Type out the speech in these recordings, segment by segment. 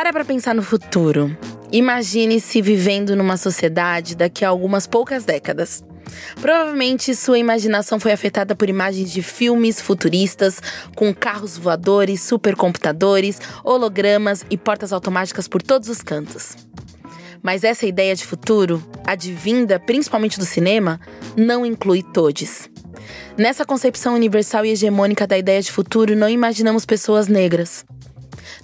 Para para pensar no futuro. Imagine-se vivendo numa sociedade daqui a algumas poucas décadas. Provavelmente sua imaginação foi afetada por imagens de filmes futuristas com carros voadores, supercomputadores, hologramas e portas automáticas por todos os cantos. Mas essa ideia de futuro, advinda principalmente do cinema, não inclui todes. Nessa concepção universal e hegemônica da ideia de futuro, não imaginamos pessoas negras.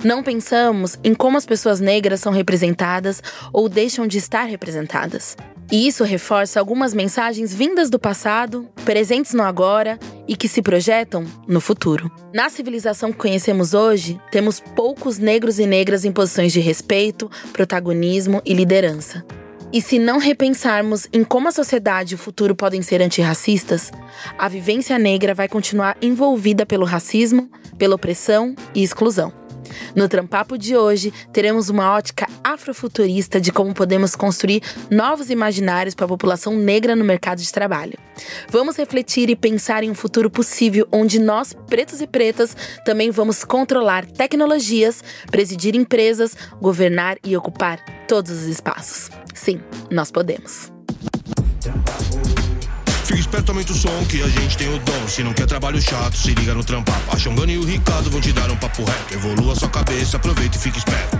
Não pensamos em como as pessoas negras são representadas ou deixam de estar representadas. E isso reforça algumas mensagens vindas do passado, presentes no agora e que se projetam no futuro. Na civilização que conhecemos hoje, temos poucos negros e negras em posições de respeito, protagonismo e liderança. E se não repensarmos em como a sociedade e o futuro podem ser antirracistas, a vivência negra vai continuar envolvida pelo racismo, pela opressão e exclusão. No Trampapo de hoje, teremos uma ótica afrofuturista de como podemos construir novos imaginários para a população negra no mercado de trabalho. Vamos refletir e pensar em um futuro possível onde nós, pretos e pretas, também vamos controlar tecnologias, presidir empresas, governar e ocupar todos os espaços. Sim, nós podemos. Aumenta o som que a gente tem o dom. Se não quer trabalho chato, se liga no trampar. A Xongani e o Ricardo vão te dar um papo reto. Evolua sua cabeça, aproveita e fica esperto.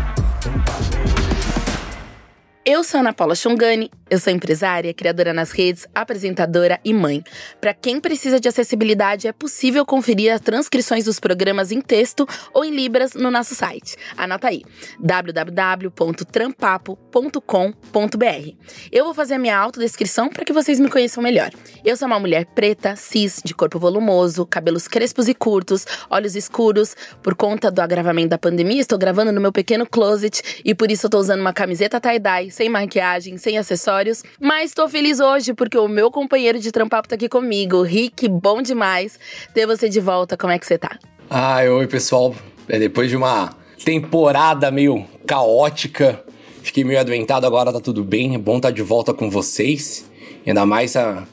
Eu sou Ana Paula Chongani, eu sou empresária, criadora nas redes, apresentadora e mãe. Para quem precisa de acessibilidade, é possível conferir as transcrições dos programas em texto ou em libras no nosso site. Anota aí: www.trampapo.com.br. Eu vou fazer a minha autodescrição para que vocês me conheçam melhor. Eu sou uma mulher preta, cis, de corpo volumoso, cabelos crespos e curtos, olhos escuros. Por conta do agravamento da pandemia, estou gravando no meu pequeno closet e por isso tô usando uma camiseta tie-dye sem maquiagem, sem acessórios. Mas tô feliz hoje porque o meu companheiro de trampapo tá aqui comigo. Rick, bom demais ter você de volta. Como é que você tá? Ai, oi, pessoal. É, depois de uma temporada meio caótica, fiquei meio adoentado, agora tá tudo bem. É bom estar tá de volta com vocês. Ainda mais a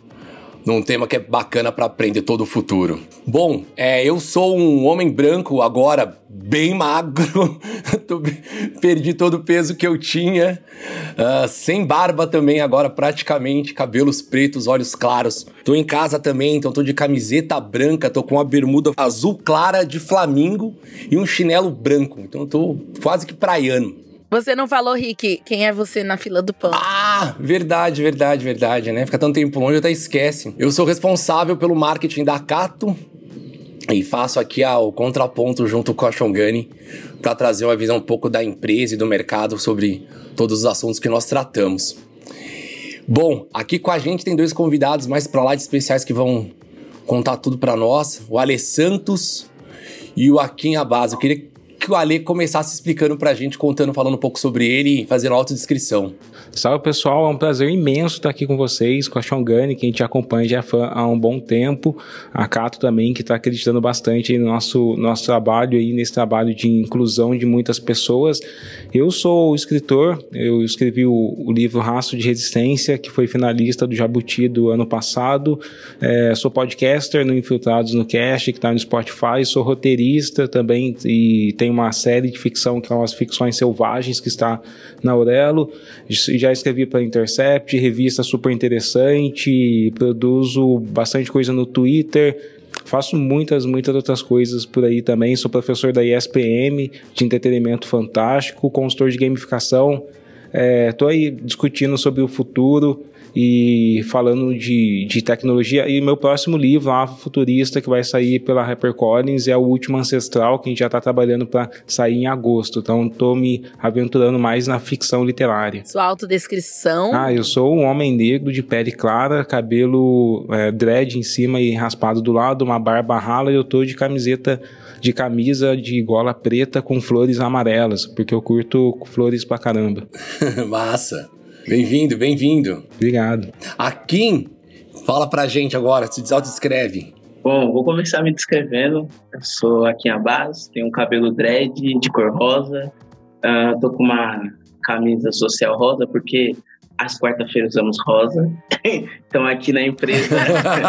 num tema que é bacana para aprender todo o futuro. Bom, é, eu sou um homem branco agora bem magro, perdi todo o peso que eu tinha, uh, sem barba também agora praticamente, cabelos pretos, olhos claros. Tô em casa também, então tô de camiseta branca, tô com uma bermuda azul clara de flamingo e um chinelo branco, então tô quase que praiano. Você não falou, Rick, quem é você na fila do pão? Ah, verdade, verdade, verdade, né? Fica tanto tempo longe, até esquece. Eu sou responsável pelo marketing da Cato e faço aqui o contraponto junto com a Shongani para trazer uma visão um pouco da empresa e do mercado sobre todos os assuntos que nós tratamos. Bom, aqui com a gente tem dois convidados mais para lá de especiais que vão contar tudo para nós, o Ale Santos e o Akin Abaz. Eu queria que o Ale começasse explicando pra gente, contando, falando um pouco sobre ele e fazendo autodescrição. Salve pessoal, é um prazer imenso estar aqui com vocês, com a Shongani, que a gente acompanha já há um bom tempo, a Cato também, que está acreditando bastante no nosso, nosso trabalho aí, nesse trabalho de inclusão de muitas pessoas. Eu sou escritor, eu escrevi o, o livro Raço de Resistência, que foi finalista do Jabuti do ano passado, é, sou podcaster no Infiltrados no Cast, que está no Spotify, sou roteirista também e tenho uma série de ficção que é umas ficções selvagens que está na Aurelo. Escrevi para Intercept, revista super interessante, produzo bastante coisa no Twitter. Faço muitas, muitas outras coisas por aí também. Sou professor da ISPM, de entretenimento fantástico, consultor de gamificação. Estou é, aí discutindo sobre o futuro e falando de, de tecnologia. E meu próximo livro, Futurista, que vai sair pela HarperCollins, é o Último Ancestral, que a gente já está trabalhando para sair em agosto. Então, estou me aventurando mais na ficção literária. Sua autodescrição? Ah, eu sou um homem negro de pele clara, cabelo é, dread em cima e raspado do lado, uma barba rala e eu tô de camiseta de camisa de gola preta com flores amarelas, porque eu curto flores pra caramba. Massa. Bem-vindo, bem-vindo. Obrigado. Akin, fala pra gente agora, se desauto-descreve. Bom, vou começar me descrevendo. Eu sou Akin Abbas, tenho um cabelo dread de cor rosa, uh, tô com uma camisa social rosa, porque às quarta-feiras usamos rosa. então aqui na empresa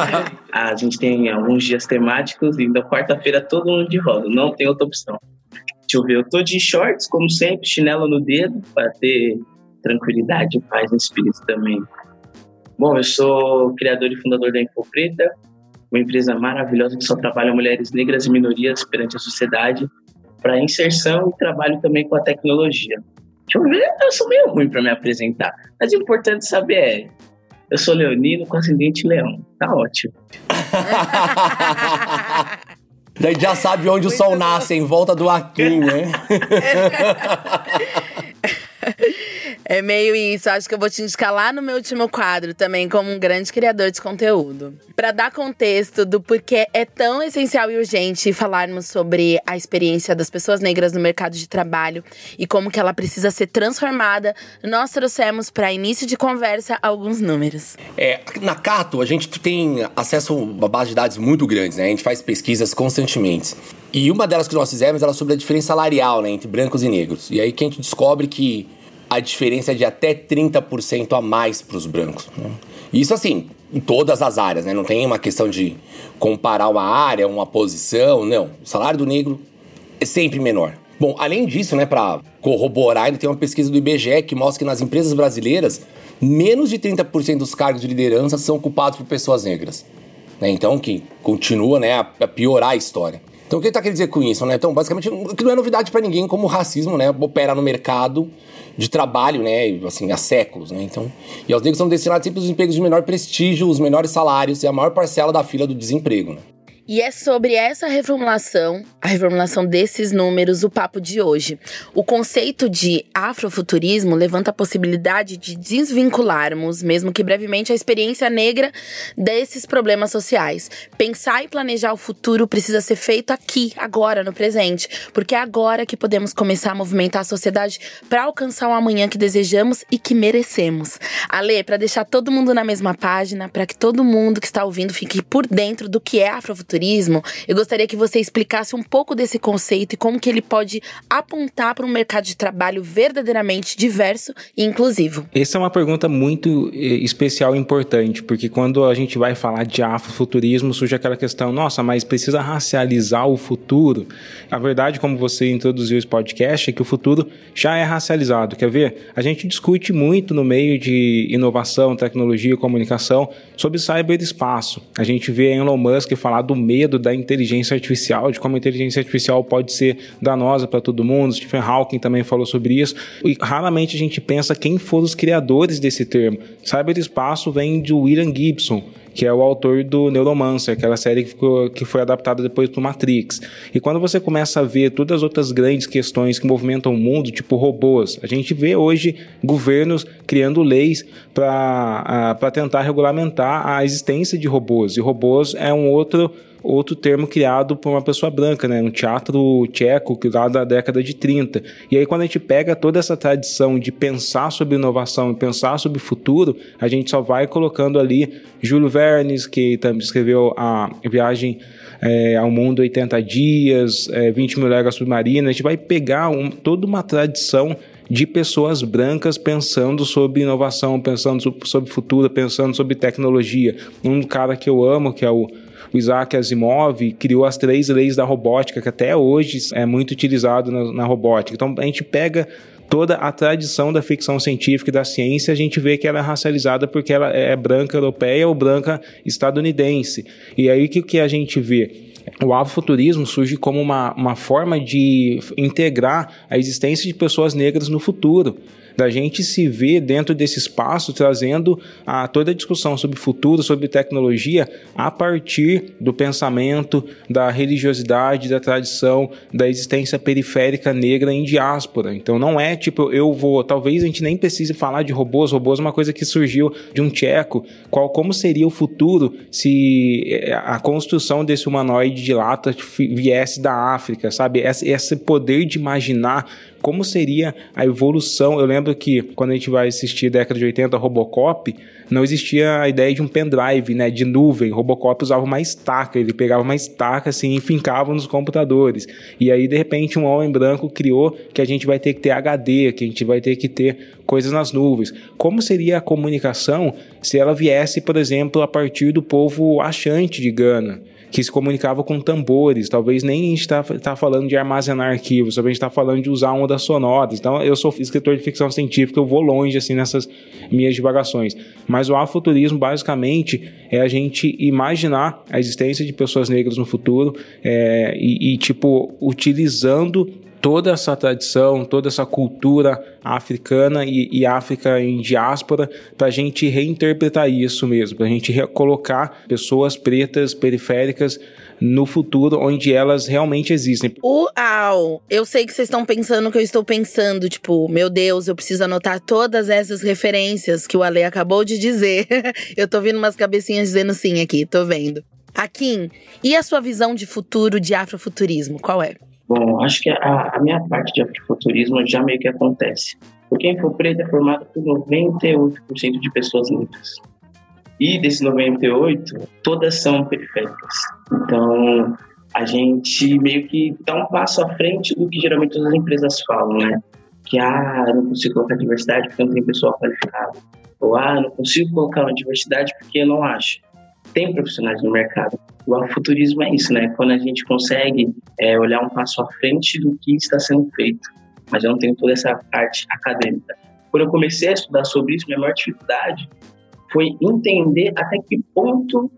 a gente tem alguns dias temáticos e na quarta-feira todo mundo de rosa, não tem outra opção. Deixa eu ver, eu tô de shorts, como sempre, chinelo no dedo, para ter tranquilidade e paz no espírito também. Bom, eu sou criador e fundador da Info Preta, uma empresa maravilhosa que só trabalha mulheres negras e minorias perante a sociedade para inserção e trabalho também com a tecnologia. Deixa eu ver, eu sou meio ruim para me apresentar, mas o importante saber é, eu sou leonino com ascendente leão. Tá ótimo. Daí já sabe onde Muito o sol bom. nasce, em volta do Aquim, né? É meio isso. Acho que eu vou te indicar lá no meu último quadro também como um grande criador de conteúdo. Para dar contexto do porquê é tão essencial e urgente falarmos sobre a experiência das pessoas negras no mercado de trabalho e como que ela precisa ser transformada, nós trouxemos para início de conversa alguns números. É, na Cato a gente tem acesso a uma base de dados muito grande, né? A gente faz pesquisas constantemente. E uma delas que nós fizemos era sobre a diferença salarial, né, entre brancos e negros. E aí que a gente descobre que a diferença é de até 30% a mais para os brancos. Né? Isso assim, em todas as áreas, né? Não tem uma questão de comparar uma área, uma posição, não. O salário do negro é sempre menor. Bom, além disso, né, para corroborar, ainda tem uma pesquisa do IBGE que mostra que nas empresas brasileiras, menos de 30% dos cargos de liderança são ocupados por pessoas negras. Né? Então, que continua né, a piorar a história. Então, o que ele está querendo dizer com isso? Né? Então, basicamente, que não é novidade para ninguém como o racismo né, opera no mercado de trabalho, né, assim, há séculos, né? Então, e os negros são destinados sempre aos empregos de menor prestígio, os menores salários e a maior parcela da fila do desemprego, né? E é sobre essa reformulação, a reformulação desses números, o papo de hoje. O conceito de afrofuturismo levanta a possibilidade de desvincularmos, mesmo que brevemente, a experiência negra desses problemas sociais. Pensar e planejar o futuro precisa ser feito aqui, agora, no presente, porque é agora que podemos começar a movimentar a sociedade para alcançar o um amanhã que desejamos e que merecemos. Ale, para deixar todo mundo na mesma página, para que todo mundo que está ouvindo fique por dentro do que é afrofuturismo eu gostaria que você explicasse um pouco desse conceito e como que ele pode apontar para um mercado de trabalho verdadeiramente diverso e inclusivo. Essa é uma pergunta muito eh, especial e importante, porque quando a gente vai falar de afrofuturismo, surge aquela questão, nossa, mas precisa racializar o futuro? A verdade, como você introduziu esse podcast, é que o futuro já é racializado. Quer ver? A gente discute muito no meio de inovação, tecnologia e comunicação sobre cyberespaço. A gente vê Elon Musk falar do medo da inteligência artificial, de como a inteligência artificial pode ser danosa para todo mundo. Stephen Hawking também falou sobre isso. E raramente a gente pensa quem foram os criadores desse termo. Cyberespaço vem de William Gibson que é o autor do Neuromancer, aquela série que, ficou, que foi adaptada depois para Matrix. E quando você começa a ver todas as outras grandes questões que movimentam o mundo, tipo robôs, a gente vê hoje governos criando leis para tentar regulamentar a existência de robôs. E robôs é um outro outro termo criado por uma pessoa branca, né? Um teatro tcheco lá da década de 30. E aí, quando a gente pega toda essa tradição de pensar sobre inovação e pensar sobre futuro, a gente só vai colocando ali Júlio Vernes, que também escreveu a viagem é, ao mundo 80 dias, é, 20 mil léguas submarinas. A gente vai pegar um, toda uma tradição de pessoas brancas pensando sobre inovação, pensando sobre futuro, pensando sobre tecnologia. Um cara que eu amo, que é o o Isaac Asimov criou as três leis da robótica, que até hoje é muito utilizado na, na robótica. Então a gente pega toda a tradição da ficção científica e da ciência, a gente vê que ela é racializada porque ela é branca europeia ou branca estadunidense. E aí o que, que a gente vê? O afrofuturismo surge como uma, uma forma de integrar a existência de pessoas negras no futuro da gente se ver dentro desse espaço trazendo a toda a discussão sobre futuro, sobre tecnologia a partir do pensamento, da religiosidade, da tradição, da existência periférica negra em diáspora. Então não é tipo eu vou, talvez a gente nem precise falar de robôs, robôs é uma coisa que surgiu de um tcheco, qual como seria o futuro se eh, a construção desse humanoide de lata viesse da África, sabe? Esse poder de imaginar como seria a evolução. Eu lembro que quando a gente vai assistir década de 80 Robocop, não existia a ideia de um pendrive, né, de nuvem. Robocop usava uma estaca, ele pegava uma estaca assim e fincava nos computadores. E aí de repente um homem branco criou que a gente vai ter que ter HD, que a gente vai ter que ter coisas nas nuvens. Como seria a comunicação se ela viesse, por exemplo, a partir do povo achante de Gana? Que se comunicava com tambores. Talvez nem a gente está tá falando de armazenar arquivos, talvez a gente está falando de usar ondas sonoras. Então, eu sou escritor de ficção científica, eu vou longe assim nessas minhas divagações. Mas o afuturismo, basicamente, é a gente imaginar a existência de pessoas negras no futuro é, e, e, tipo, utilizando toda essa tradição, toda essa cultura africana e, e África em diáspora, para a gente reinterpretar isso mesmo, para a gente colocar pessoas pretas periféricas no futuro onde elas realmente existem. Uau! Eu sei que vocês estão pensando o que eu estou pensando, tipo, meu Deus, eu preciso anotar todas essas referências que o Ale acabou de dizer. eu tô vendo umas cabecinhas dizendo sim aqui, tô vendo. Akin, e a sua visão de futuro de afrofuturismo, qual é? Bom, acho que a, a minha parte de afrofuturismo já meio que acontece. Porque a Infopreta é formada por 98% de pessoas negras. E desses 98, todas são periféricas. Então, a gente meio que dá um passo à frente do que geralmente as empresas falam, né? Que, ah, não consigo colocar diversidade porque não tem pessoal qualificado. Ou, ah, não consigo colocar uma diversidade porque eu não acho tem profissionais no mercado. O afuturismo é isso, né? Quando a gente consegue é, olhar um passo à frente do que está sendo feito, mas eu não tenho toda essa parte acadêmica. Quando eu comecei a estudar sobre isso, minha maior dificuldade foi entender até que ponto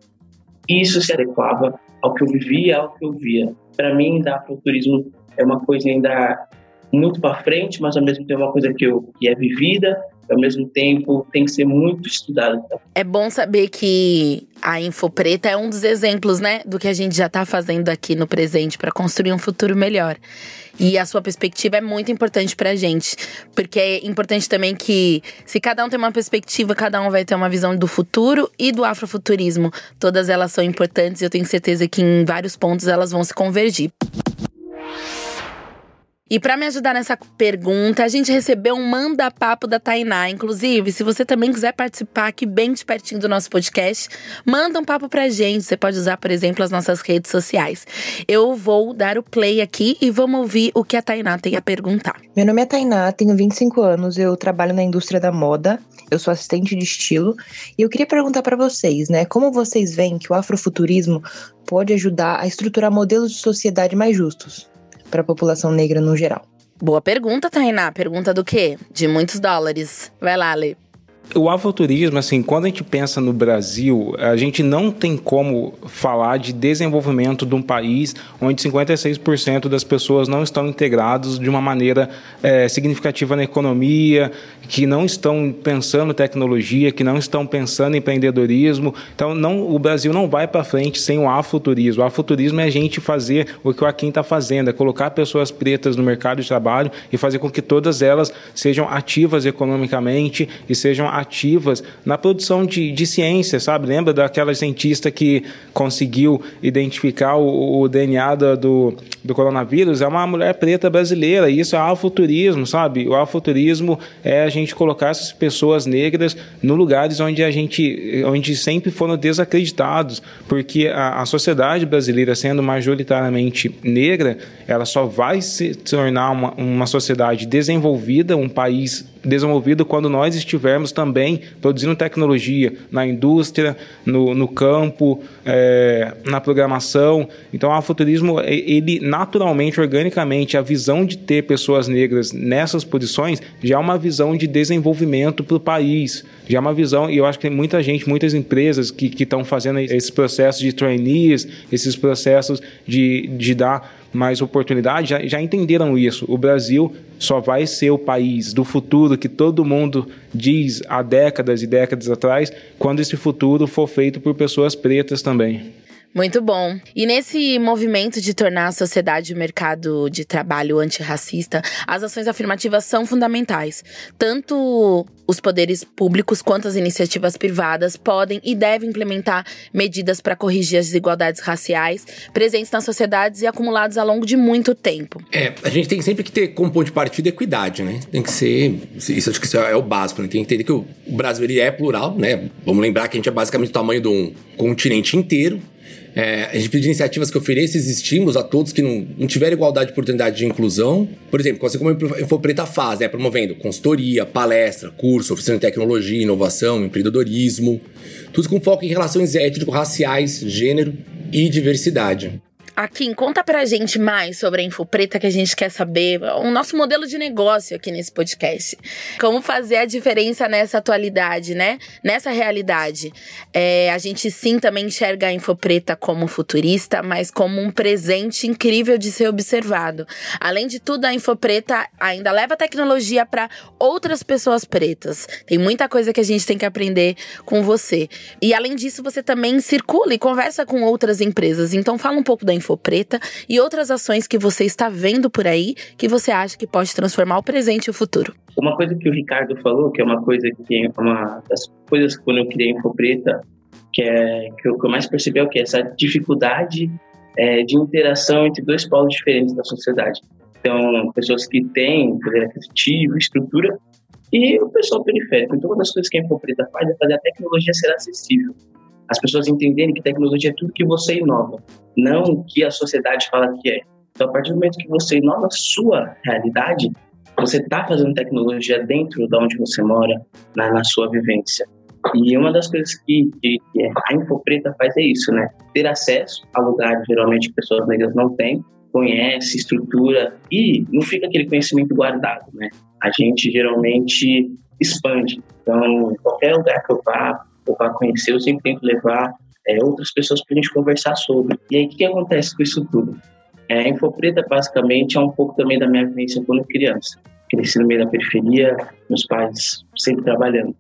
isso se adequava ao que eu vivia, ao que eu via. Para mim, da afuturismo é uma coisa ainda muito para frente, mas ao mesmo tempo é uma coisa que, eu, que é vivida, ao mesmo tempo tem que ser muito estudada. É bom saber que a Info Preta é um dos exemplos, né, do que a gente já está fazendo aqui no presente para construir um futuro melhor. E a sua perspectiva é muito importante pra gente. Porque é importante também que, se cada um tem uma perspectiva, cada um vai ter uma visão do futuro e do afrofuturismo. Todas elas são importantes e eu tenho certeza que em vários pontos elas vão se convergir. E para me ajudar nessa pergunta, a gente recebeu um manda-papo da Tainá. Inclusive, se você também quiser participar aqui bem de pertinho do nosso podcast, manda um papo pra gente. Você pode usar, por exemplo, as nossas redes sociais. Eu vou dar o play aqui e vamos ouvir o que a Tainá tem a perguntar. Meu nome é Tainá, tenho 25 anos, eu trabalho na indústria da moda, eu sou assistente de estilo e eu queria perguntar para vocês, né, como vocês veem que o afrofuturismo pode ajudar a estruturar modelos de sociedade mais justos? Para a população negra no geral? Boa pergunta, Tainá. Pergunta do quê? De muitos dólares. Vai lá, Lê. O avoturismo, assim, quando a gente pensa no Brasil, a gente não tem como falar de desenvolvimento de um país onde 56% das pessoas não estão integrados de uma maneira é, significativa na economia, que não estão pensando tecnologia, que não estão pensando em empreendedorismo. Então, não, o Brasil não vai para frente sem o afuturismo. O afuturismo é a gente fazer o que o Akin está fazendo, é colocar pessoas pretas no mercado de trabalho e fazer com que todas elas sejam ativas economicamente e sejam ativas na produção de, de ciência, sabe? Lembra daquela cientista que conseguiu identificar o, o DNA do, do coronavírus? É uma mulher preta brasileira, e isso é afuturismo, sabe? O afuturismo é a gente colocar essas pessoas negras no lugares onde a gente, onde sempre foram desacreditados, porque a, a sociedade brasileira, sendo majoritariamente negra, ela só vai se tornar uma, uma sociedade desenvolvida, um país desenvolvido quando nós estivermos também produzindo tecnologia na indústria, no, no campo, é, na programação. Então, o afuturismo, ele naturalmente, organicamente, a visão de ter pessoas negras nessas posições já é uma visão de desenvolvimento para o país, já é uma visão, e eu acho que tem muita gente, muitas empresas que estão fazendo esses processos de trainees, esses processos de, de dar mais oportunidade, já, já entenderam isso. O Brasil só vai ser o país do futuro que todo mundo diz há décadas e décadas atrás, quando esse futuro for feito por pessoas pretas também. Muito bom. E nesse movimento de tornar a sociedade o mercado de trabalho antirracista, as ações afirmativas são fundamentais. Tanto os poderes públicos quanto as iniciativas privadas podem e devem implementar medidas para corrigir as desigualdades raciais presentes nas sociedades e acumuladas ao longo de muito tempo. É, a gente tem sempre que ter como ponto de partida equidade, né? Tem que ser. Isso acho que isso é o básico, né? Tem que entender que o Brasil ele é plural, né? Vamos lembrar que a gente é basicamente o tamanho de um continente inteiro. É, a gente pede iniciativas que ofereçam esses estímulos a todos que não, não tiverem igualdade de oportunidade de inclusão. Por exemplo, assim como a Infopreta faz, né, promovendo consultoria, palestra, curso, oferecendo tecnologia, inovação, empreendedorismo, tudo com foco em relações étnico-raciais, gênero e diversidade. Akin, conta pra gente mais sobre a Infopreta que a gente quer saber, o nosso modelo de negócio aqui nesse podcast. Como fazer a diferença nessa atualidade, né? Nessa realidade. É, a gente sim também enxerga a Infopreta como futurista, mas como um presente incrível de ser observado. Além de tudo, a Infopreta ainda leva tecnologia para outras pessoas pretas. Tem muita coisa que a gente tem que aprender com você. E além disso, você também circula e conversa com outras empresas. Então fala um pouco da Infopreta Preta e outras ações que você está vendo por aí que você acha que pode transformar o presente e o futuro. Uma coisa que o Ricardo falou, que é uma coisa que é uma das coisas que quando eu criei Info Preta, que é que eu, que eu mais percebi é o que essa dificuldade é, de interação entre dois polos diferentes da sociedade. Então, pessoas que têm poder aquisitivo, estrutura, e o pessoal periférico. Então, uma das coisas que a Infopreta faz é fazer a tecnologia ser acessível as pessoas entenderem que tecnologia é tudo que você inova, não o que a sociedade fala que é. Então, a partir do momento que você inova a sua realidade, você está fazendo tecnologia dentro de onde você mora, na, na sua vivência. E uma das coisas que, que, que a Infopreta faz é isso, né? Ter acesso a lugares geralmente que pessoas negras não têm, conhece, estrutura e não fica aquele conhecimento guardado, né? A gente geralmente expande. Então, qualquer lugar que eu vá, ou para conhecer, eu sempre tento levar é, outras pessoas para a gente conversar sobre. E aí, o que, que acontece com isso tudo? É, a Infopreta, basicamente, é um pouco também da minha vivência quando criança. Cresci no meio da periferia, meus pais sempre trabalhando.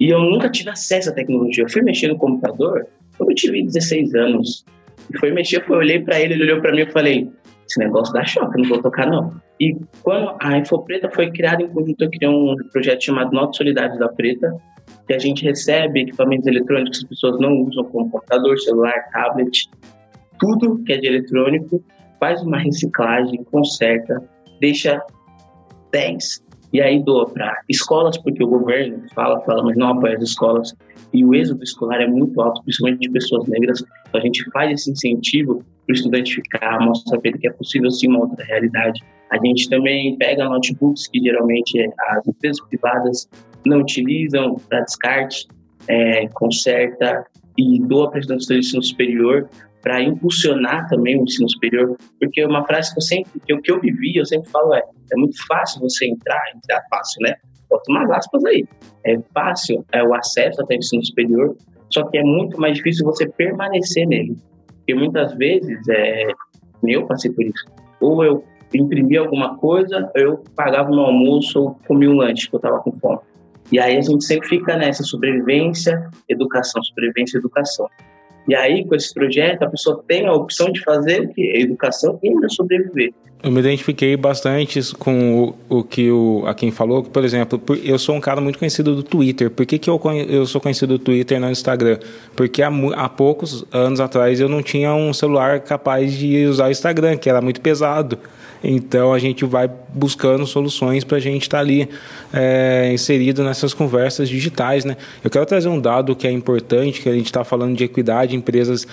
E eu nunca tive acesso à tecnologia. Eu fui mexer no computador quando eu tive 16 anos. E foi mexer, eu olhei para ele, ele olhou para mim e falei: esse negócio dá choque, não vou tocar não. E quando a Infopreta foi criada em conjunto, eu criei um projeto chamado Notas Solidários da Preta, que a gente recebe equipamentos eletrônicos que as pessoas não usam, como computador, celular, tablet, tudo que é de eletrônico, faz uma reciclagem, conserta, deixa 10 e aí doa para escolas, porque o governo fala, fala, mas não apoia as escolas. E o êxodo escolar é muito alto, principalmente de pessoas negras. Então a gente faz esse incentivo para o estudante ficar, mostra para ele que é possível sim uma outra realidade. A gente também pega notebooks que geralmente as empresas privadas não utilizam para descarte, é, conserta e doa para estudantes do ensino superior para impulsionar também o ensino superior, porque uma frase que eu sempre, que o que eu vivi, eu sempre falo é, é muito fácil você entrar, entrar fácil, né? Bota umas aspas aí. É fácil é o acesso até o ensino superior, só que é muito mais difícil você permanecer nele. Porque muitas vezes, é, eu passei por isso. Ou eu imprimia alguma coisa, eu pagava meu almoço ou comia um lanche, que eu estava com fome. E aí a gente sempre fica nessa sobrevivência, educação, sobrevivência, educação. E aí, com esse projeto, a pessoa tem a opção de fazer a educação e ainda sobreviver. Eu me identifiquei bastante com o, o que o, a quem falou, por exemplo, eu sou um cara muito conhecido do Twitter. Por que, que eu, eu sou conhecido do Twitter e não do Instagram? Porque há, há poucos anos atrás eu não tinha um celular capaz de usar o Instagram, que era muito pesado. Então a gente vai buscando soluções para a gente estar tá ali é, inserido nessas conversas digitais. Né? Eu quero trazer um dado que é importante, que a gente está falando de equidade, empresas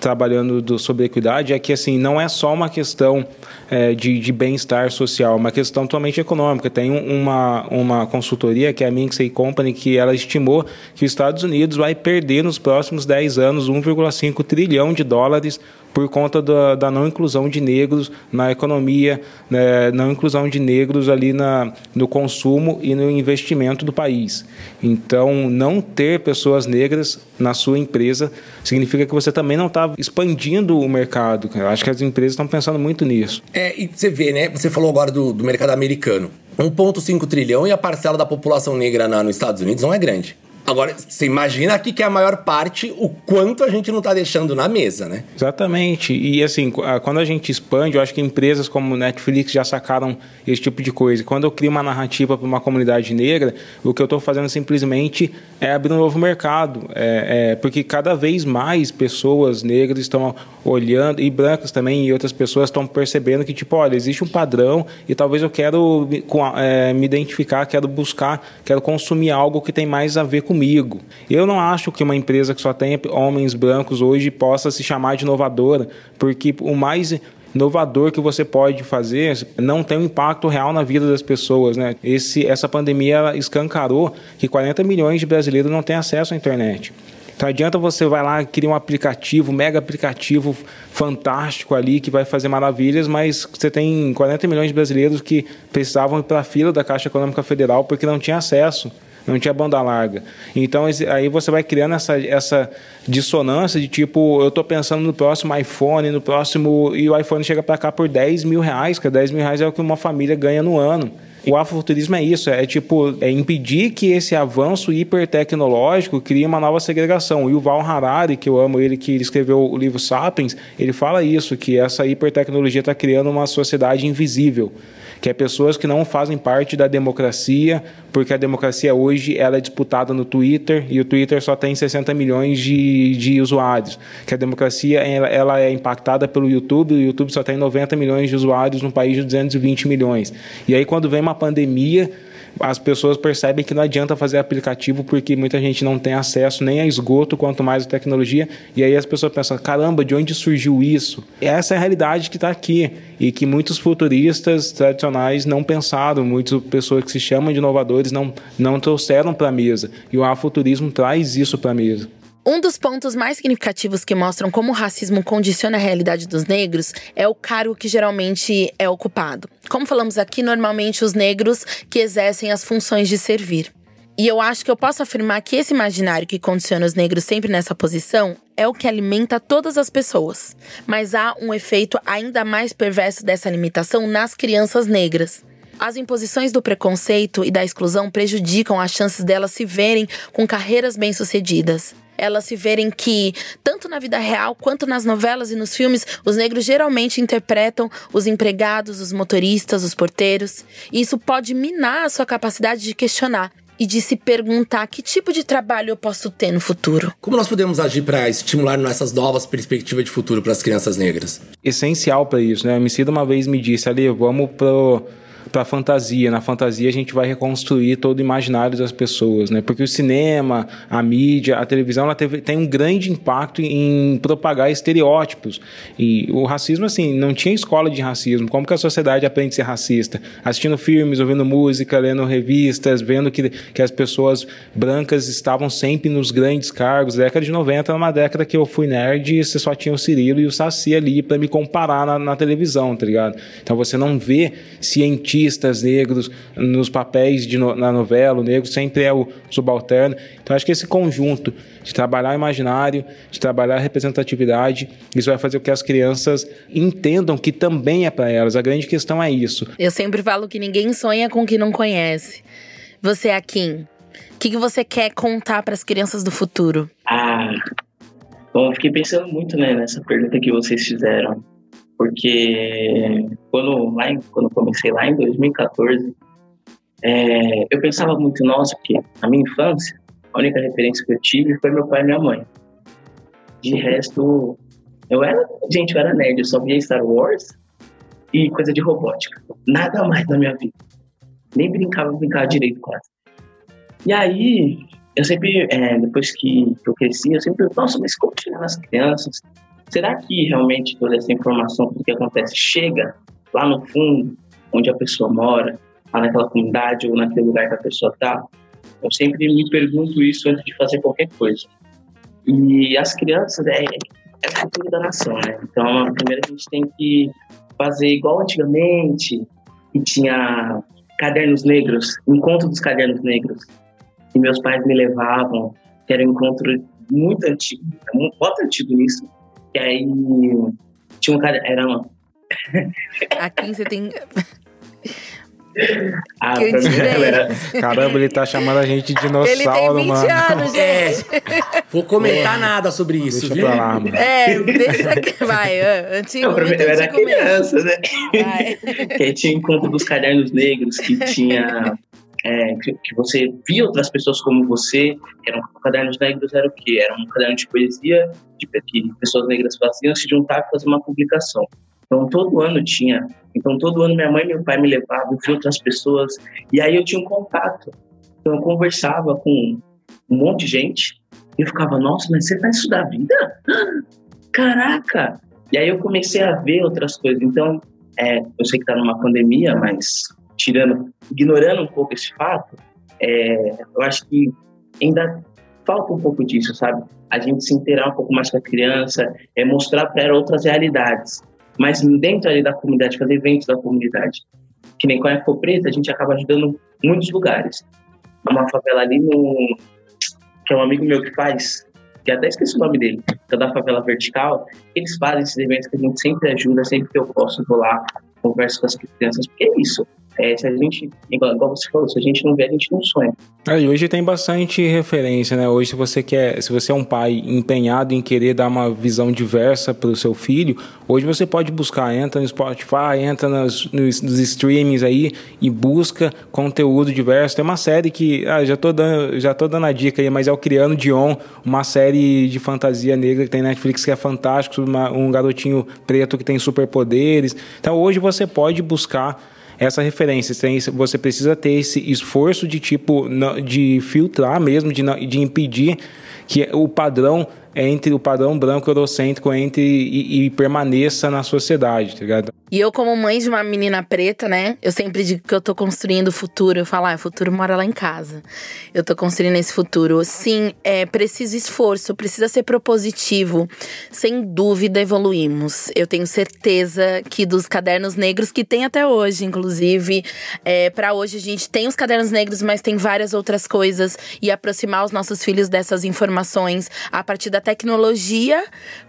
trabalhando do, sobre equidade, é que assim não é só uma questão é, de, de bem-estar social, é uma questão totalmente econômica. Tem uma, uma consultoria, que é a Minksey Company, que ela estimou que os Estados Unidos vai perder nos próximos 10 anos 1,5 trilhão de dólares por conta da, da, não inclusão de negros na economia, né, não inclusão de negros ali na, no consumo e no investimento do país. Então, não ter pessoas negras na sua empresa significa que você também não está expandindo o mercado. Eu acho que as empresas estão pensando muito nisso. É, e você vê, né? Você falou agora do, do mercado americano. 1,5 trilhão e a parcela da população negra na, nos Estados Unidos não é grande. Agora, você imagina aqui que é a maior parte, o quanto a gente não está deixando na mesa, né? Exatamente. E assim, quando a gente expande, eu acho que empresas como Netflix já sacaram esse tipo de coisa. Quando eu crio uma narrativa para uma comunidade negra, o que eu estou fazendo simplesmente é abrir um novo mercado. É, é, porque cada vez mais pessoas negras estão olhando, e brancas também, e outras pessoas estão percebendo que, tipo, olha, existe um padrão e talvez eu quero é, me identificar, quero buscar, quero consumir algo que tem mais a ver com comigo. Eu não acho que uma empresa que só tenha homens brancos hoje possa se chamar de inovadora, porque o mais inovador que você pode fazer não tem um impacto real na vida das pessoas, né? Esse, essa pandemia escancarou que 40 milhões de brasileiros não têm acesso à internet. Então adianta você vai lá criar um aplicativo, um mega aplicativo fantástico ali que vai fazer maravilhas, mas você tem 40 milhões de brasileiros que precisavam ir para a fila da Caixa Econômica Federal porque não tinha acesso não tinha banda larga. Então aí você vai criando essa, essa dissonância de tipo, eu estou pensando no próximo iPhone, no próximo. E o iPhone chega para cá por 10 mil reais, que 10 mil reais é o que uma família ganha no ano. O afrofuturismo é isso, é tipo, é impedir que esse avanço hipertecnológico crie uma nova segregação. E o Val Harari, que eu amo ele, que escreveu o livro Sapiens, ele fala isso, que essa hipertecnologia está criando uma sociedade invisível que é pessoas que não fazem parte da democracia, porque a democracia hoje ela é disputada no Twitter e o Twitter só tem 60 milhões de, de usuários, que a democracia ela, ela é impactada pelo YouTube, o YouTube só tem 90 milhões de usuários num país de 220 milhões. E aí quando vem uma pandemia, as pessoas percebem que não adianta fazer aplicativo porque muita gente não tem acesso nem a esgoto, quanto mais a tecnologia. E aí as pessoas pensam: caramba, de onde surgiu isso? Essa é a realidade que está aqui e que muitos futuristas tradicionais não pensaram, muitas pessoas que se chamam de inovadores não, não trouxeram para a mesa. E o afuturismo traz isso para a mesa. Um dos pontos mais significativos que mostram como o racismo condiciona a realidade dos negros é o cargo que geralmente é ocupado. Como falamos aqui, normalmente os negros que exercem as funções de servir. E eu acho que eu posso afirmar que esse imaginário que condiciona os negros sempre nessa posição é o que alimenta todas as pessoas. Mas há um efeito ainda mais perverso dessa limitação nas crianças negras. As imposições do preconceito e da exclusão prejudicam as chances delas se verem com carreiras bem-sucedidas elas se verem que, tanto na vida real quanto nas novelas e nos filmes, os negros geralmente interpretam os empregados, os motoristas, os porteiros. E isso pode minar a sua capacidade de questionar e de se perguntar que tipo de trabalho eu posso ter no futuro. Como nós podemos agir para estimular essas novas perspectivas de futuro para as crianças negras? Essencial para isso, né? A Emicida uma vez me disse ali, vamos pro para fantasia. Na fantasia a gente vai reconstruir todo o imaginário das pessoas, né? Porque o cinema, a mídia, a televisão, ela teve, tem um grande impacto em propagar estereótipos. E o racismo, assim, não tinha escola de racismo. Como que a sociedade aprende a ser racista? Assistindo filmes, ouvindo música, lendo revistas, vendo que, que as pessoas brancas estavam sempre nos grandes cargos. A década de 90 era uma década que eu fui nerd e você só tinha o Cirilo e o Saci ali para me comparar na, na televisão, tá ligado? Então você não vê cientistas artistas negros nos papéis de no, na novela, o negro sempre é o subalterno. Então acho que esse conjunto de trabalhar o imaginário, de trabalhar a representatividade, isso vai fazer com que as crianças entendam que também é para elas. A grande questão é isso. Eu sempre falo que ninguém sonha com o que não conhece. Você, Akin, o que, que você quer contar para as crianças do futuro? Ah, bom, eu fiquei pensando muito né, nessa pergunta que vocês fizeram porque quando, lá em, quando comecei lá em 2014, é, eu pensava muito, nossa, porque na minha infância, a única referência que eu tive foi meu pai e minha mãe. De resto, eu era, gente, eu era nerd, eu só via Star Wars e coisa de robótica. Nada mais na minha vida. Nem brincava, brincava direito quase. E aí, eu sempre, é, depois que eu cresci, eu sempre, nossa, mas como chegar nas crianças? Será que realmente toda essa informação, tudo que acontece, chega lá no fundo, onde a pessoa mora, lá naquela comunidade ou naquele lugar que a pessoa está? Eu sempre me pergunto isso antes de fazer qualquer coisa. E as crianças é, é cultura da nação, né? Então, primeiro a gente tem que fazer igual antigamente, que tinha cadernos negros, encontro dos cadernos negros, que meus pais me levavam, que era um encontro muito antigo, muito antigo nisso, e aí tinha um cara, era uma. Aqui você tem. Ah, que era... Caramba, ele tá chamando a gente de dinossauro, Ele tem 20 mano. anos, É, gente. vou comentar nada sobre isso, Deixa viu? pra lá, mano. É, deixa que vai. ah, Antigo, Não, muito eu era antigo mesmo. criança, né? Vai. que aí tinha encontro dos cadernos negros, que tinha. É, que, que você via outras pessoas como você, que eram cadernos negros, era o quê? Era um caderno de poesia de, que pessoas negras faziam, se juntar e fazer uma publicação. Então, todo ano tinha. Então, todo ano minha mãe e meu pai me levavam, via outras pessoas, e aí eu tinha um contato. Então, eu conversava com um monte de gente, e eu ficava, nossa, mas você faz isso da vida? Caraca! E aí eu comecei a ver outras coisas. Então, é, eu sei que está numa pandemia, mas tirando, ignorando um pouco esse fato, é, eu acho que ainda falta um pouco disso, sabe? A gente se inteirar um pouco mais com a criança, é mostrar para ela outras realidades. Mas dentro ali da comunidade, fazer eventos da comunidade. Que nem com a Eco Preta, a gente acaba ajudando muitos lugares. Uma favela ali no. que é um amigo meu que faz, que até esqueci o nome dele, que é da favela vertical. Eles fazem esses eventos que a gente sempre ajuda, sempre que eu posso, vou lá, converso com as crianças, porque é isso. É, se a gente, igual, igual, você falou, se a gente não vê, a gente não sonha. E hoje tem bastante referência, né? Hoje, se você quer, se você é um pai empenhado em querer dar uma visão diversa para o seu filho, hoje você pode buscar, entra no Spotify, entra nos, nos, nos, streamings aí e busca conteúdo diverso. Tem uma série que, ah, já tô dando, já tô dando a dica aí, mas é o Criando Dion, uma série de fantasia negra que tem Netflix que é fantástico, uma, um garotinho preto que tem superpoderes. Então, hoje você pode buscar essa referência. Você precisa ter esse esforço de tipo de filtrar mesmo, de, de impedir que o padrão entre o padrão branco eurocêntrico entre e, e, permaneça na sociedade, tá ligado? E eu, como mãe de uma menina preta, né? Eu sempre digo que eu tô construindo o futuro. Eu falo, ah, o futuro mora lá em casa. Eu tô construindo esse futuro. Sim, é preciso esforço, precisa ser propositivo. Sem dúvida, evoluímos. Eu tenho certeza que dos cadernos negros que tem até hoje, inclusive, é, para hoje a gente tem os cadernos negros, mas tem várias outras coisas. E aproximar os nossos filhos dessas informações a partir da tecnologia,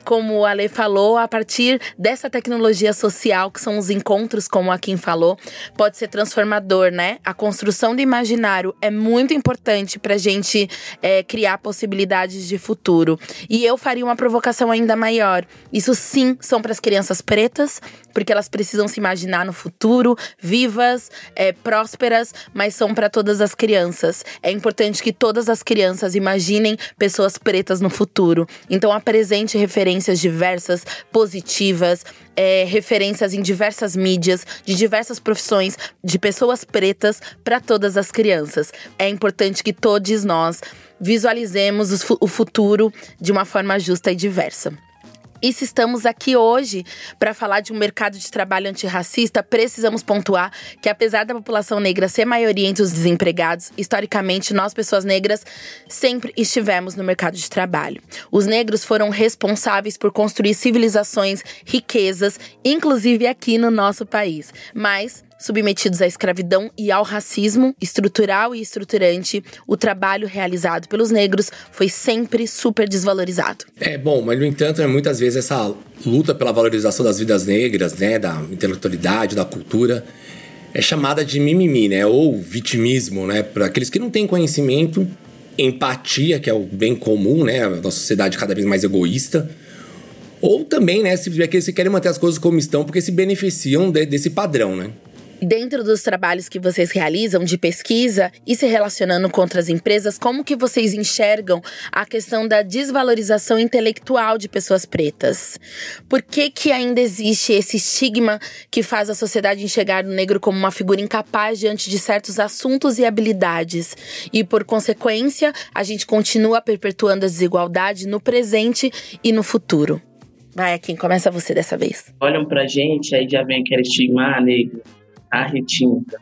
como o Ale falou, a partir dessa tecnologia social, que são os encontros, como a Kim falou, pode ser transformador, né? A construção do imaginário é muito importante para a gente é, criar possibilidades de futuro. E eu faria uma provocação ainda maior. Isso sim são para as crianças pretas, porque elas precisam se imaginar no futuro, vivas, é, prósperas, mas são para todas as crianças. É importante que todas as crianças imaginem pessoas pretas no futuro. Então apresente referências diversas, positivas, é, referências em diversas mídias, de diversas profissões, de pessoas pretas para todas as crianças. É importante que todos nós visualizemos o futuro de uma forma justa e diversa. E se estamos aqui hoje para falar de um mercado de trabalho antirracista, precisamos pontuar que, apesar da população negra ser maioria entre os desempregados, historicamente, nós, pessoas negras, sempre estivemos no mercado de trabalho. Os negros foram responsáveis por construir civilizações, riquezas, inclusive aqui no nosso país. Mas submetidos à escravidão e ao racismo estrutural e estruturante, o trabalho realizado pelos negros foi sempre super desvalorizado. É bom, mas no entanto, é muitas vezes essa luta pela valorização das vidas negras, né, da intelectualidade, da cultura, é chamada de mimimi, né, ou vitimismo, né, para aqueles que não têm conhecimento, empatia, que é o bem comum, né, a nossa sociedade cada vez mais egoísta. Ou também, né, se aqueles que querem manter as coisas como estão porque se beneficiam de, desse padrão, né? Dentro dos trabalhos que vocês realizam de pesquisa e se relacionando com outras empresas, como que vocês enxergam a questão da desvalorização intelectual de pessoas pretas? Por que que ainda existe esse estigma que faz a sociedade enxergar o negro como uma figura incapaz diante de certos assuntos e habilidades? E por consequência, a gente continua perpetuando a desigualdade no presente e no futuro. Vai, quem começa você dessa vez. Olham pra gente, aí já vem aquele estigma, ah, negro a retinta.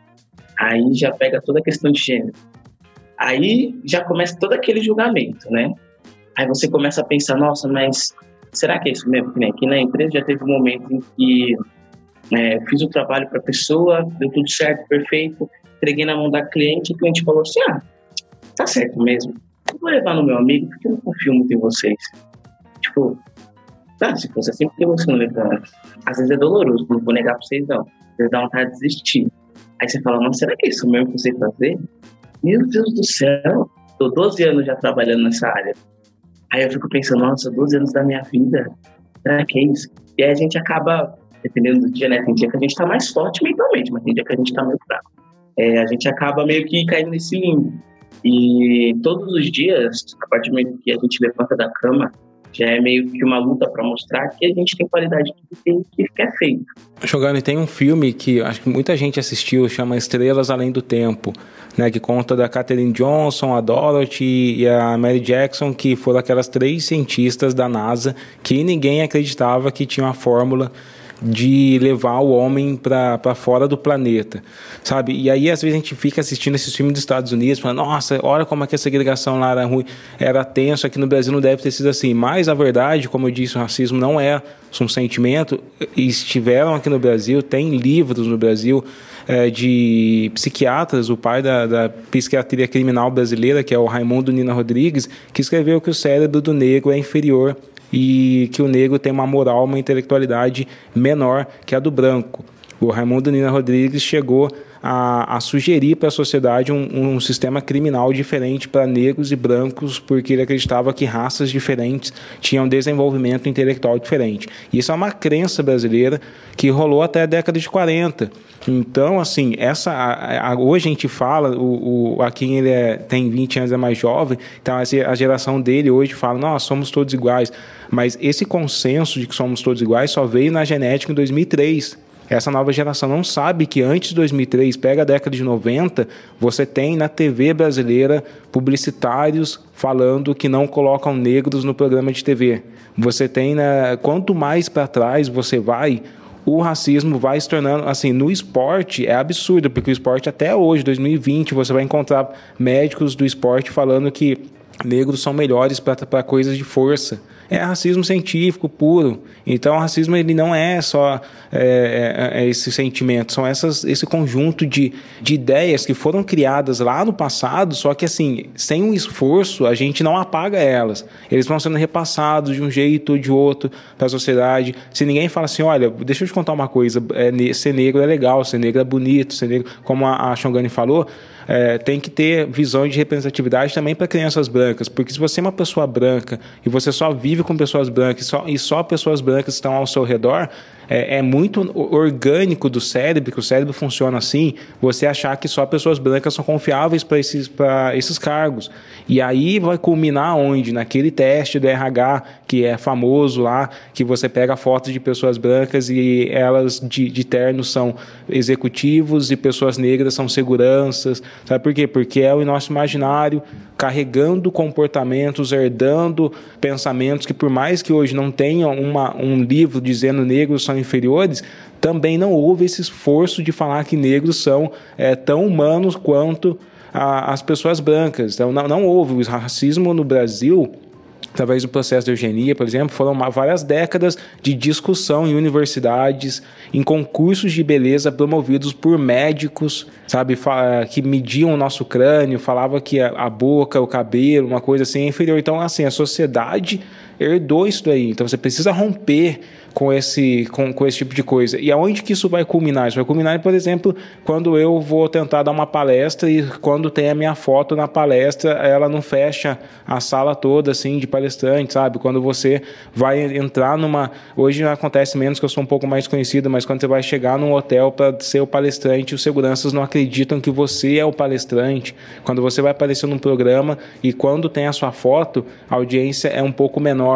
Aí já pega toda a questão de gênero. Aí já começa todo aquele julgamento, né? Aí você começa a pensar, nossa, mas será que é isso mesmo? Aqui na empresa já teve um momento em que né, fiz o trabalho para a pessoa, deu tudo certo, perfeito, entreguei na mão da cliente e o cliente falou assim, ah, tá certo mesmo, eu vou levar no meu amigo porque eu não confio muito em vocês. Tipo, tá, se fosse assim, por que você não levou? Às vezes é doloroso, não vou negar para vocês não você dá vontade de desistir. Aí você fala, mas será que é isso mesmo que você fazer? Meu Deus do céu, tô 12 anos já trabalhando nessa área. Aí eu fico pensando, nossa, 12 anos da minha vida, será que é isso? E aí a gente acaba, dependendo do dia, né? Tem dia que a gente tá mais forte mentalmente, mas tem dia que a gente tá meio fraco. É, a gente acaba meio que caindo nesse limbo. E todos os dias, a partir do momento que a gente levanta da cama, já é meio que uma luta para mostrar que a gente tem qualidade que, que, que é feito. Jogando, tem um filme que acho que muita gente assistiu, chama Estrelas Além do Tempo, né, que conta da Katherine Johnson, a Dorothy e a Mary Jackson, que foram aquelas três cientistas da NASA que ninguém acreditava que tinha uma fórmula de levar o homem para fora do planeta, sabe? E aí às vezes a gente fica assistindo esses filmes dos Estados Unidos, falando, nossa, olha como é que a segregação lá era ruim, era tenso, aqui no Brasil não deve ter sido assim. Mas a verdade, como eu disse, o racismo não é um sentimento. Estiveram aqui no Brasil, tem livros no Brasil é, de psiquiatras, o pai da, da psiquiatria criminal brasileira, que é o Raimundo Nina Rodrigues, que escreveu que o cérebro do negro é inferior e que o negro tem uma moral, uma intelectualidade menor que a do branco. O Raimundo Nina Rodrigues chegou a, a sugerir para a sociedade um, um, sistema criminal diferente para negros e brancos, porque ele acreditava que raças diferentes tinham desenvolvimento intelectual diferente. Isso é uma crença brasileira que rolou até a década de 40. Então, assim, essa a, a, hoje a gente fala, o, o a quem ele é, tem 20 anos é mais jovem, então a geração dele hoje fala, nós somos todos iguais. Mas esse consenso de que somos todos iguais só veio na genética em 2003 essa nova geração não sabe que antes de 2003, pega a década de 90, você tem na TV brasileira publicitários falando que não colocam negros no programa de TV. Você tem, quanto mais para trás você vai, o racismo vai se tornando assim no esporte é absurdo porque o esporte até hoje 2020 você vai encontrar médicos do esporte falando que negros são melhores para coisas de força é racismo científico puro. Então, o racismo ele não é só é, é, é esse sentimento, são essas, esse conjunto de, de ideias que foram criadas lá no passado, só que assim, sem um esforço, a gente não apaga elas. Eles vão sendo repassados de um jeito ou de outro para a sociedade. Se ninguém fala assim, olha, deixa eu te contar uma coisa, é, ser negro é legal, ser negro é bonito, ser negro, como a, a falou, é, tem que ter visões de representatividade também para crianças brancas, porque se você é uma pessoa branca e você só vive com pessoas brancas só, e só pessoas brancas estão ao seu redor, é, é, muito orgânico do cérebro, que o cérebro funciona assim, você achar que só pessoas brancas são confiáveis para esses, esses cargos. E aí vai culminar onde? Naquele teste do RH, que é famoso lá, que você pega fotos de pessoas brancas e elas de, de terno são executivos e pessoas negras são seguranças. Sabe por quê? Porque é o nosso imaginário carregando comportamentos, herdando pensamentos que, por mais que hoje não tenham uma, um livro dizendo negros são inferiores, também não houve esse esforço de falar que negros são é, tão humanos quanto a, as pessoas brancas. Então, não, não houve. O racismo no Brasil através do processo de eugenia, por exemplo, foram várias décadas de discussão em universidades, em concursos de beleza promovidos por médicos, sabe, que mediam o nosso crânio, falava que a boca, o cabelo, uma coisa assim é inferior. Então, assim, a sociedade herdou isso daí. Então, você precisa romper com esse, com, com esse tipo de coisa. E aonde que isso vai culminar? Isso vai culminar, por exemplo, quando eu vou tentar dar uma palestra e quando tem a minha foto na palestra, ela não fecha a sala toda, assim, de palestrante, sabe? Quando você vai entrar numa... Hoje acontece menos que eu sou um pouco mais conhecido, mas quando você vai chegar num hotel para ser o palestrante, os seguranças não acreditam que você é o palestrante. Quando você vai aparecer num programa e quando tem a sua foto, a audiência é um pouco menor.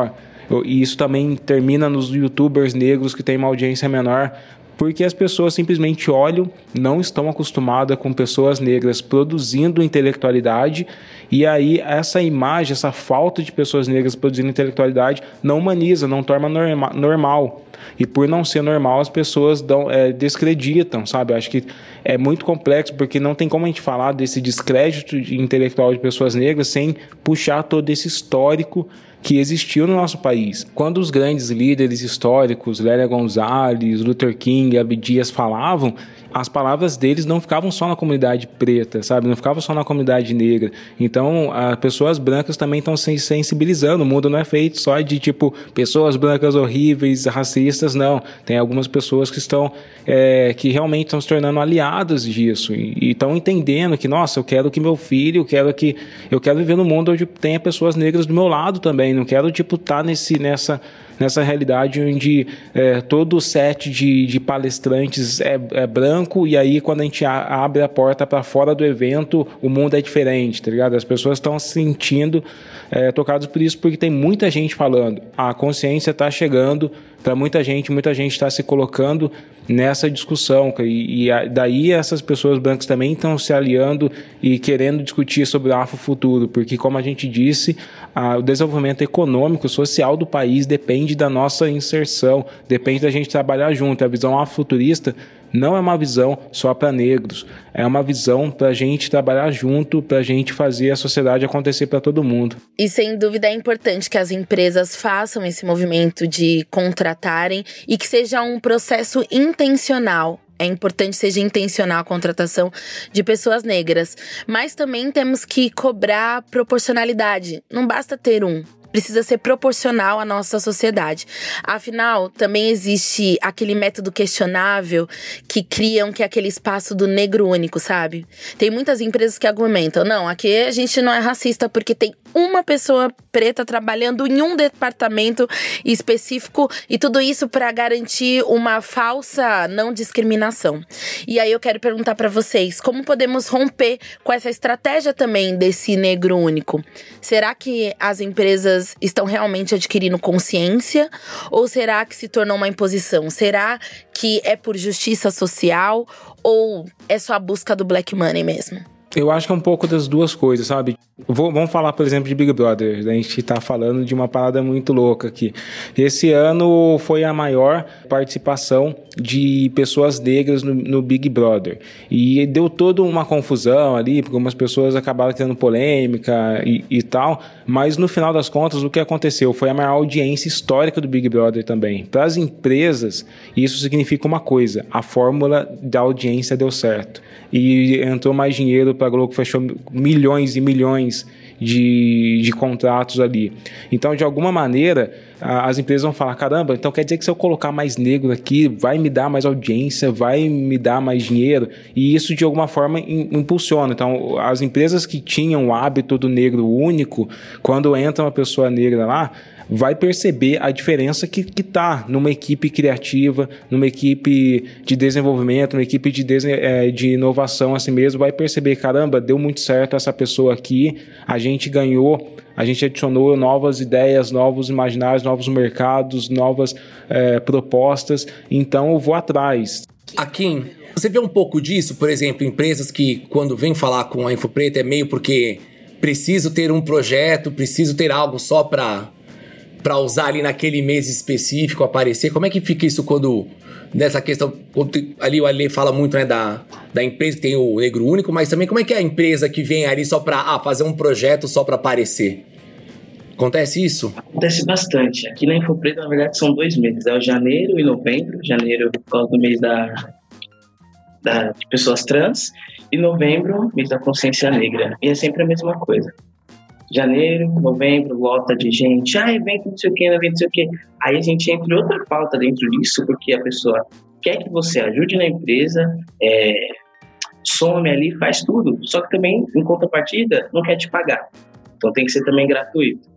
E isso também termina nos youtubers negros que têm uma audiência menor, porque as pessoas simplesmente olham, não estão acostumadas com pessoas negras produzindo intelectualidade, e aí essa imagem, essa falta de pessoas negras produzindo intelectualidade não humaniza, não torna norma normal. E por não ser normal, as pessoas dão, é, descreditam, sabe? Acho que é muito complexo, porque não tem como a gente falar desse descrédito intelectual de pessoas negras sem puxar todo esse histórico que existiu no nosso país. Quando os grandes líderes históricos, Lélia Gonzalez, Luther King, Abdias falavam, as palavras deles não ficavam só na comunidade preta, sabe? Não ficavam só na comunidade negra. Então, as pessoas brancas também estão se sensibilizando. O mundo não é feito só de, tipo, pessoas brancas horríveis, racistas, não. Tem algumas pessoas que estão, é, que realmente estão se tornando aliadas disso e estão entendendo que, nossa, eu quero que meu filho, eu quero que, eu quero viver num mundo onde tenha pessoas negras do meu lado também. Não quero, tipo, estar tá nesse, nessa, nessa realidade onde é, todo o set de, de palestrantes é, é branco e aí quando a gente abre a porta para fora do evento, o mundo é diferente, tá ligado? As pessoas estão se sentindo é, tocadas por isso porque tem muita gente falando. A consciência está chegando para muita gente, muita gente está se colocando nessa discussão e, e, daí essas pessoas brancas também estão se aliando e querendo discutir sobre o afrofuturo, porque como a gente disse, a, o desenvolvimento econômico, social do país depende da nossa inserção, depende da gente trabalhar junto. A visão afrofuturista não é uma visão só para negros, é uma visão para a gente trabalhar junto, para a gente fazer a sociedade acontecer para todo mundo. E sem dúvida é importante que as empresas façam esse movimento de contratarem e que seja um processo intencional é importante seja intencional a contratação de pessoas negras, mas também temos que cobrar proporcionalidade. Não basta ter um, precisa ser proporcional à nossa sociedade. Afinal, também existe aquele método questionável que criam que é aquele espaço do negro único, sabe? Tem muitas empresas que argumentam: não, aqui a gente não é racista porque tem uma pessoa preta trabalhando em um departamento específico e tudo isso para garantir uma falsa não discriminação. E aí eu quero perguntar para vocês, como podemos romper com essa estratégia também desse negro único? Será que as empresas estão realmente adquirindo consciência ou será que se tornou uma imposição? Será que é por justiça social ou é só a busca do black money mesmo? Eu acho que é um pouco das duas coisas, sabe? Vou, vamos falar, por exemplo, de Big Brother. A gente está falando de uma parada muito louca aqui. Esse ano foi a maior participação de pessoas negras no, no Big Brother. E deu toda uma confusão ali, porque algumas pessoas acabaram tendo polêmica e, e tal. Mas no final das contas, o que aconteceu foi a maior audiência histórica do Big Brother também. Para as empresas, isso significa uma coisa: a fórmula da audiência deu certo. E entrou mais dinheiro para a Globo, fechou milhões e milhões de, de contratos ali. Então, de alguma maneira, as empresas vão falar: caramba, então quer dizer que se eu colocar mais negro aqui, vai me dar mais audiência, vai me dar mais dinheiro, e isso de alguma forma impulsiona. Então, as empresas que tinham o hábito do negro único, quando entra uma pessoa negra lá, vai perceber a diferença que, que tá numa equipe criativa, numa equipe de desenvolvimento, numa equipe de, é, de inovação assim mesmo, vai perceber, caramba, deu muito certo essa pessoa aqui, a gente ganhou, a gente adicionou novas ideias, novos imaginários, novos mercados, novas é, propostas, então eu vou atrás. Akin, você vê um pouco disso, por exemplo, empresas que quando vêm falar com a Infopreta é meio porque preciso ter um projeto, preciso ter algo só para para usar ali naquele mês específico aparecer? Como é que fica isso quando nessa questão ali o Ale fala muito né da, da empresa que tem o negro único, mas também como é que é a empresa que vem ali só para ah, fazer um projeto só para aparecer? Acontece isso? Acontece bastante. Aqui na Infopreta, na verdade, são dois meses. É o janeiro e novembro. Janeiro por causa do mês da, da, de pessoas trans. E novembro, mês da consciência negra. E é sempre a mesma coisa janeiro, novembro, lota de gente, ah, evento não sei o que, evento não sei o que. Aí a gente entra em outra pauta dentro disso, porque a pessoa quer que você ajude na empresa, é, some ali, faz tudo, só que também, em contrapartida, não quer te pagar. Então tem que ser também gratuito.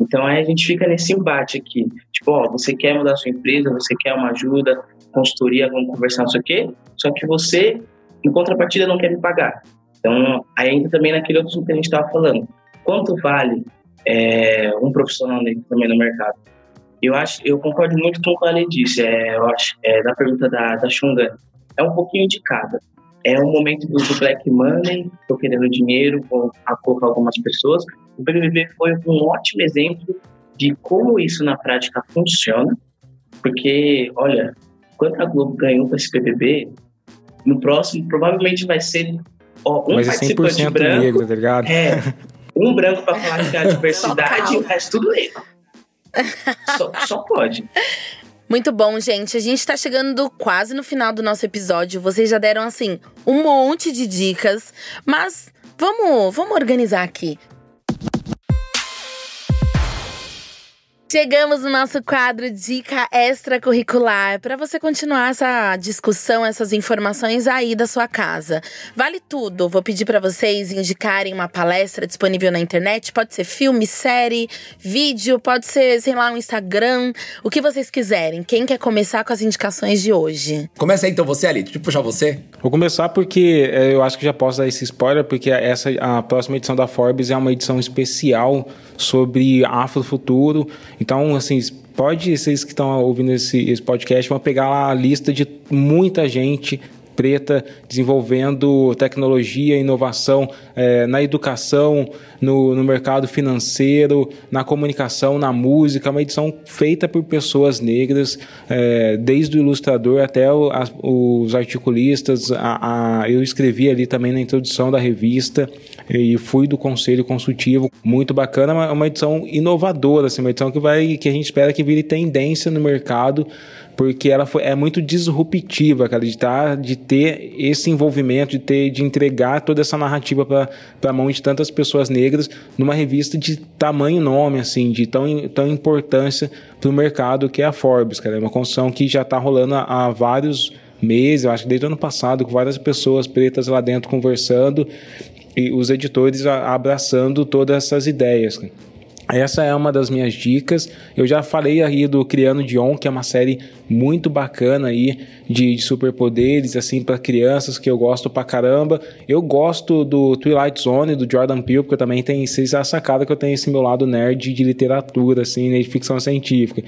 Então aí a gente fica nesse embate aqui. Tipo, ó, você quer mudar sua empresa, você quer uma ajuda, consultoria, vamos conversar, não sei o quê, só que você, em contrapartida, não quer me pagar. Então, aí entra também naquele outro que a gente estava falando quanto vale é, um profissional negro também no mercado? Eu acho, eu concordo muito com o que a Ale disse, é, eu acho, é, da pergunta da, da Xungan. É um pouquinho de cada. É um momento do, black money, estou querendo dinheiro, acordo com algumas pessoas. O BBB foi um ótimo exemplo de como isso na prática funciona, porque, olha, quanto a Globo ganhou com esse BBB, no próximo provavelmente vai ser ó, um Mas é 100% branco, negro, tá ligado? É, um branco para falar que é a diversidade e o resto tudo negro. só, só pode. Muito bom, gente. A gente tá chegando quase no final do nosso episódio. Vocês já deram, assim, um monte de dicas. Mas vamos, vamos organizar aqui. Chegamos no nosso quadro Dica Extracurricular para você continuar essa discussão, essas informações aí da sua casa. Vale tudo. Vou pedir para vocês indicarem uma palestra disponível na internet. Pode ser filme, série, vídeo, pode ser, sei lá, um Instagram, o que vocês quiserem. Quem quer começar com as indicações de hoje? Começa aí então você, Ali. Deixa eu puxar você. Vou começar porque é, eu acho que já posso dar esse spoiler, porque essa a próxima edição da Forbes é uma edição especial sobre Afrofuturo. Então, assim, pode, vocês que estão ouvindo esse, esse podcast, vão pegar lá a lista de muita gente preta desenvolvendo tecnologia inovação é, na educação, no, no, mercado financeiro, na comunicação, na música, uma edição feita por pessoas negras, é, desde o ilustrador até o, a, os articulistas. A, a, eu escrevi ali também na introdução da revista e fui do conselho consultivo, muito bacana, uma, uma edição inovadora, assim, uma edição que vai que a gente espera que vire tendência no mercado porque ela foi, é muito disruptiva, cara, de, tá, de ter esse envolvimento, de ter de entregar toda essa narrativa para a mão de tantas pessoas negras numa revista de tamanho nome, assim, de tão, tão importância para o mercado que é a Forbes, cara. É uma construção que já está rolando há, há vários meses, eu acho que desde o ano passado, com várias pessoas pretas lá dentro conversando e os editores abraçando todas essas ideias. Essa é uma das minhas dicas. Eu já falei aí do Criando Dion, que é uma série muito bacana aí de, de superpoderes assim para crianças que eu gosto pra caramba. Eu gosto do Twilight Zone do Jordan Peele, porque eu também tem vocês já sacada que eu tenho esse meu lado nerd de literatura assim, de ficção científica.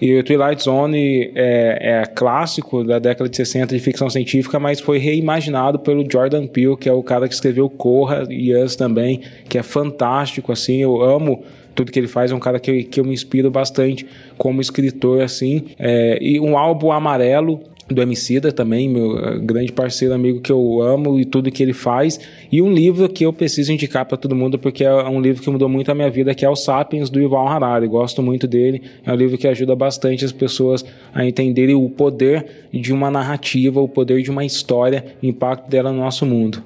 E o Twilight Zone é, é, clássico da década de 60 de ficção científica, mas foi reimaginado pelo Jordan Peele, que é o cara que escreveu Corra e Us também, que é fantástico, assim, eu amo tudo que ele faz. É um cara que, que eu me inspiro bastante como escritor, assim. É, e um álbum amarelo do Emicida também, meu é, grande parceiro amigo que eu amo e tudo que ele faz. E um livro que eu preciso indicar para todo mundo porque é um livro que mudou muito a minha vida, que é o Sapiens do Yuval Harari. Gosto muito dele. É um livro que ajuda bastante as pessoas a entenderem o poder de uma narrativa, o poder de uma história, o impacto dela no nosso mundo.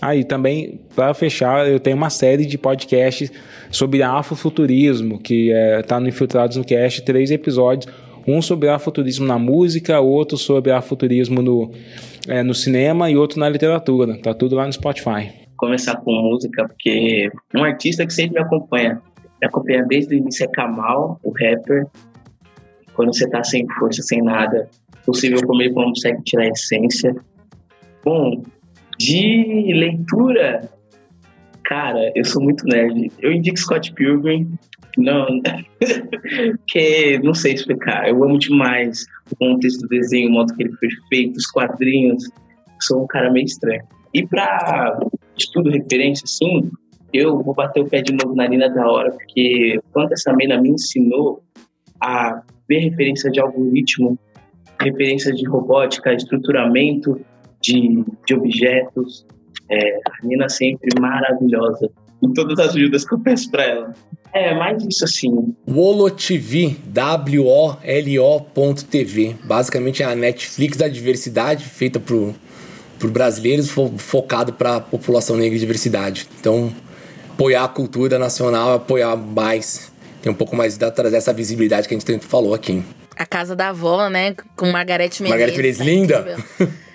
Aí ah, também, para fechar, eu tenho uma série de podcasts sobre afrofuturismo, que está é, tá no Infiltrados no Cast, três episódios. Um sobre afrofuturismo na música, outro sobre afrofuturismo no, é, no cinema e outro na literatura. Tá tudo lá no Spotify. Começar com música, porque um artista que sempre me acompanha. Me acompanha desde o início é Kamal, o rapper. Quando você tá sem força, sem nada, possível comer quando consegue tirar a essência. Bom, de leitura, cara, eu sou muito nerd. Eu indico Scott Pilgrim. Não, que não sei explicar. Eu amo demais o contexto do desenho, o modo que ele foi feito, os quadrinhos. Sou um cara meio estranho. E para estudo referência, assim, eu vou bater o pé de novo na Nina da hora, porque quando essa mina me ensinou a ver referência de algoritmo, referência de robótica, estruturamento, de, de objetos. É, a Nina sempre maravilhosa em todas as ajudas que eu peço para ela. É, mais isso assim. Wolo TV, W-O-L-O.tv. Basicamente é a Netflix da diversidade, feita por, por brasileiros, fo focado para a população negra e diversidade. Então, apoiar a cultura nacional, apoiar mais, tem um pouco mais da trazer essa visibilidade que a gente falou aqui. A casa da avó, né? Com Margarete Menezes. Margarete Menezes, linda!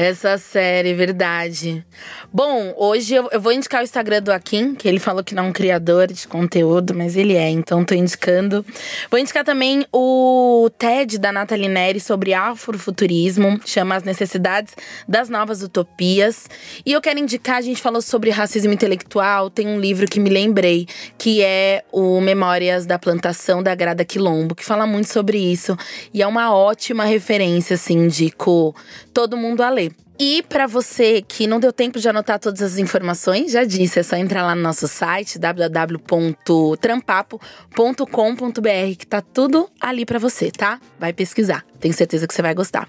Essa série, verdade. Bom, hoje eu, eu, vou indicar o Instagram do Akin, que ele falou que não é um criador de conteúdo, mas ele é, então tô indicando. Vou indicar também o TED da Nathalie Neri sobre afrofuturismo, chama As Necessidades das Novas Utopias. E eu quero indicar, a gente falou sobre racismo intelectual, tem um livro que me lembrei, que é o Memórias da Plantação da Grada Quilombo, que fala muito sobre isso. E é uma ótima referência, assim, indico todo mundo a ler. E para você que não deu tempo de anotar todas as informações, já disse, é só entrar lá no nosso site www.trampapo.com.br que tá tudo ali para você, tá? Vai pesquisar. Tenho certeza que você vai gostar.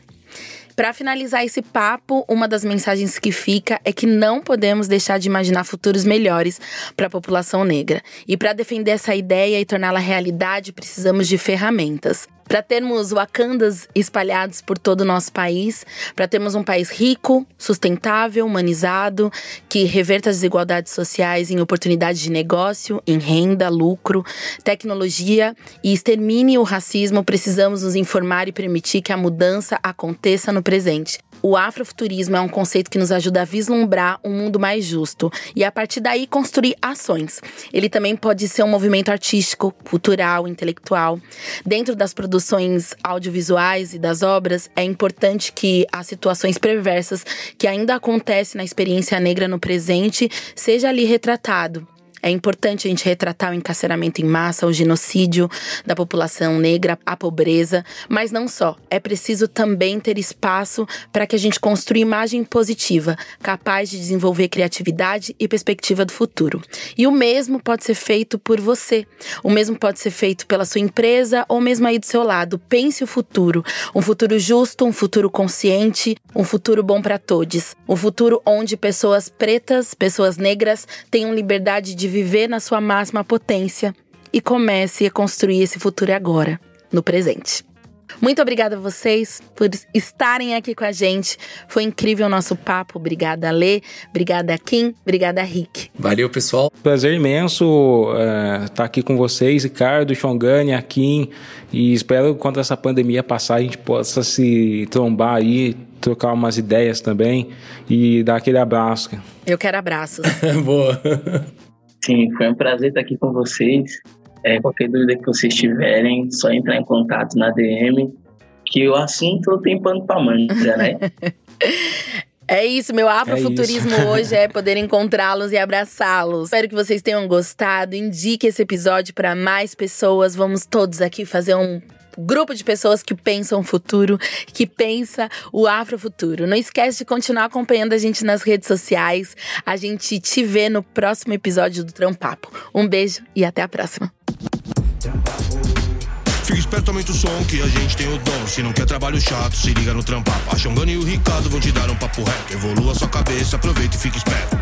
Para finalizar esse papo, uma das mensagens que fica é que não podemos deixar de imaginar futuros melhores para a população negra. E para defender essa ideia e torná-la realidade, precisamos de ferramentas. Para termos wakandas espalhados por todo o nosso país, para termos um país rico, sustentável, humanizado, que reverta as desigualdades sociais em oportunidades de negócio, em renda, lucro, tecnologia e extermine o racismo, precisamos nos informar e permitir que a mudança aconteça no presente. O afrofuturismo é um conceito que nos ajuda a vislumbrar um mundo mais justo e a partir daí construir ações. Ele também pode ser um movimento artístico, cultural, intelectual. Dentro das produções audiovisuais e das obras, é importante que as situações perversas que ainda acontecem na experiência negra no presente seja ali retratado. É importante a gente retratar o encarceramento em massa, o genocídio da população negra, a pobreza, mas não só. É preciso também ter espaço para que a gente construa imagem positiva, capaz de desenvolver criatividade e perspectiva do futuro. E o mesmo pode ser feito por você. O mesmo pode ser feito pela sua empresa ou mesmo aí do seu lado. Pense o futuro, um futuro justo, um futuro consciente, um futuro bom para todos, um futuro onde pessoas pretas, pessoas negras tenham liberdade de viver na sua máxima potência e comece a construir esse futuro agora, no presente. Muito obrigada a vocês por estarem aqui com a gente. Foi incrível o nosso papo. Obrigada, Lê. Obrigada, Kim. Obrigada, Rick. Valeu, pessoal. Prazer imenso estar é, tá aqui com vocês, Ricardo, Xongani, Kim. E espero que quando essa pandemia passar, a gente possa se trombar aí, trocar umas ideias também e dar aquele abraço. Eu quero abraços. Boa. Sim, foi um prazer estar aqui com vocês. É, qualquer dúvida que vocês tiverem, só entrar em contato na DM, que o assunto tem pano pra manga, né? É isso, meu afrofuturismo é hoje é poder encontrá-los e abraçá-los. Espero que vocês tenham gostado. Indique esse episódio para mais pessoas. Vamos todos aqui fazer um grupo de pessoas que pensam o futuro, que pensa o afrofuturo. Não esquece de continuar acompanhando a gente nas redes sociais. A gente te vê no próximo episódio do Trampapo. Um beijo e até a próxima. Fica esperto, aumenta o som que a gente tem o dom. Se não quer trabalho chato, se liga no trampapo. A e o Ricardo vão te dar um papo reto. Evolua sua cabeça, aproveita e fica esperto.